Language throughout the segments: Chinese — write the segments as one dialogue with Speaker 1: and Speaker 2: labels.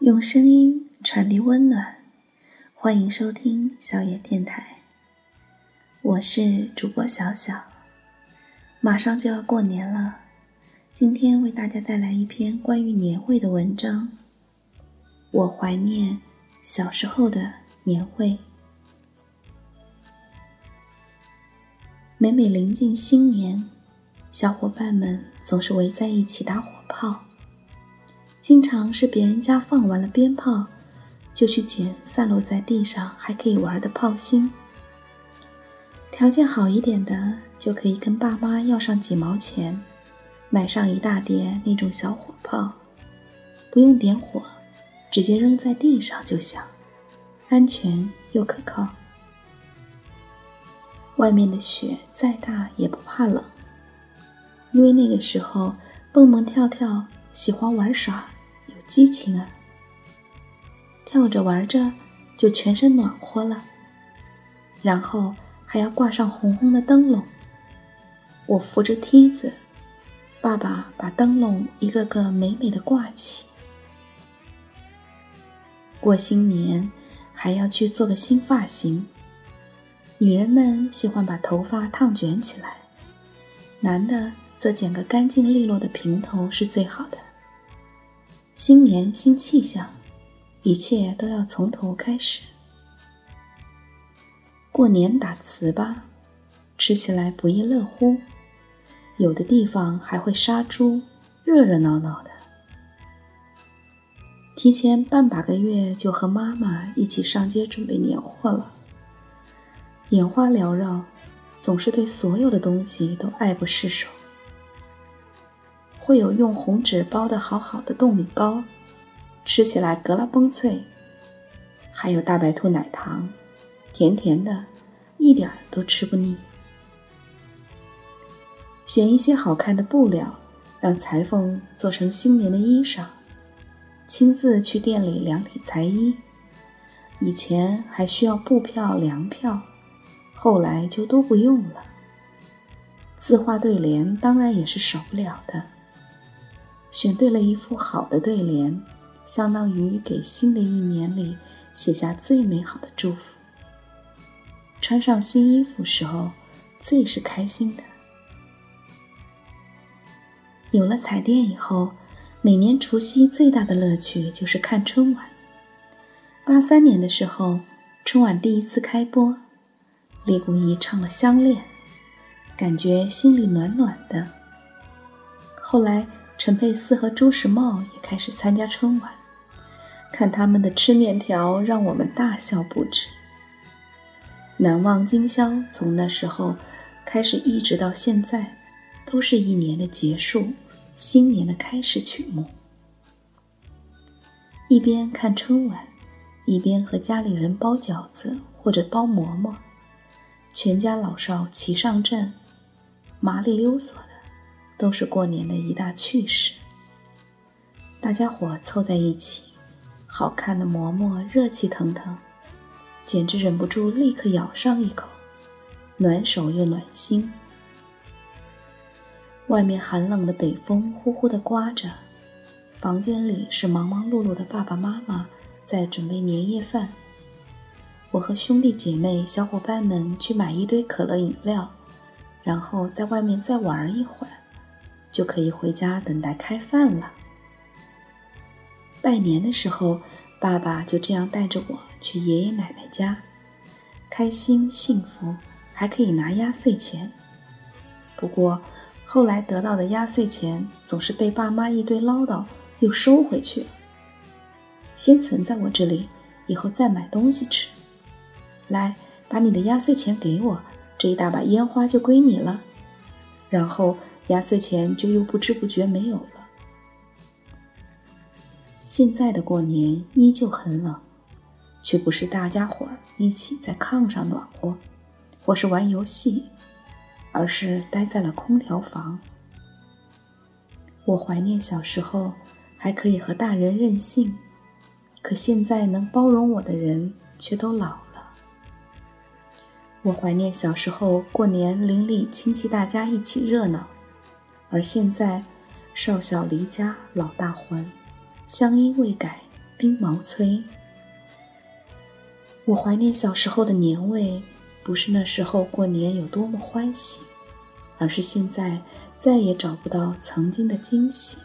Speaker 1: 用声音传递温暖，欢迎收听小野电台。我是主播小小，马上就要过年了，今天为大家带来一篇关于年味的文章。我怀念小时候的年味。每每临近新年，小伙伴们总是围在一起打火炮。经常是别人家放完了鞭炮，就去捡散落在地上还可以玩的炮芯。条件好一点的，就可以跟爸妈要上几毛钱，买上一大叠那种小火炮，不用点火，直接扔在地上就响，安全又可靠。外面的雪再大也不怕冷，因为那个时候蹦蹦跳跳，喜欢玩耍。激情啊！跳着玩着就全身暖和了，然后还要挂上红红的灯笼。我扶着梯子，爸爸把灯笼一个个美美的挂起。过新年还要去做个新发型，女人们喜欢把头发烫卷起来，男的则剪个干净利落的平头是最好的。新年新气象，一切都要从头开始。过年打糍粑，吃起来不亦乐乎。有的地方还会杀猪，热热闹闹的。提前半把个月就和妈妈一起上街准备年货了。眼花缭绕，总是对所有的东西都爱不释手。会有用红纸包的好好的冻米糕，吃起来格拉嘣脆；还有大白兔奶糖，甜甜的，一点都吃不腻。选一些好看的布料，让裁缝做成新年的衣裳，亲自去店里量体裁衣。以前还需要布票、粮票，后来就都不用了。字画对联当然也是少不了的。选对了一副好的对联，相当于给新的一年里写下最美好的祝福。穿上新衣服时候，最是开心的。有了彩电以后，每年除夕最大的乐趣就是看春晚。八三年的时候，春晚第一次开播，李谷一唱了《相恋》，感觉心里暖暖的。后来。陈佩斯和朱时茂也开始参加春晚，看他们的吃面条，让我们大笑不止。难忘今宵从那时候开始一直到现在，都是一年的结束，新年的开始曲目。一边看春晚，一边和家里人包饺子或者包馍馍，全家老少齐上阵，麻利溜索。都是过年的一大趣事。大家伙凑在一起，好看的馍馍热气腾腾，简直忍不住立刻咬上一口，暖手又暖心。外面寒冷的北风呼呼地刮着，房间里是忙忙碌碌的爸爸妈妈在准备年夜饭。我和兄弟姐妹、小伙伴们去买一堆可乐饮料，然后在外面再玩一会儿。就可以回家等待开饭了。拜年的时候，爸爸就这样带着我去爷爷奶奶家，开心幸福，还可以拿压岁钱。不过后来得到的压岁钱总是被爸妈一堆唠叨又收回去了，先存在我这里，以后再买东西吃。来，把你的压岁钱给我，这一大把烟花就归你了。然后。压岁钱就又不知不觉没有了。现在的过年依旧很冷，却不是大家伙儿一起在炕上暖和，或是玩游戏，而是待在了空调房。我怀念小时候还可以和大人任性，可现在能包容我的人却都老了。我怀念小时候过年邻里亲戚大家一起热闹。而现在，少小离家老大还，乡音未改，鬓毛催。我怀念小时候的年味，不是那时候过年有多么欢喜，而是现在再也找不到曾经的惊喜。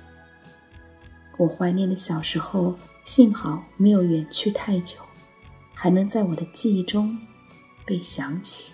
Speaker 1: 我怀念的小时候，幸好没有远去太久，还能在我的记忆中被想起。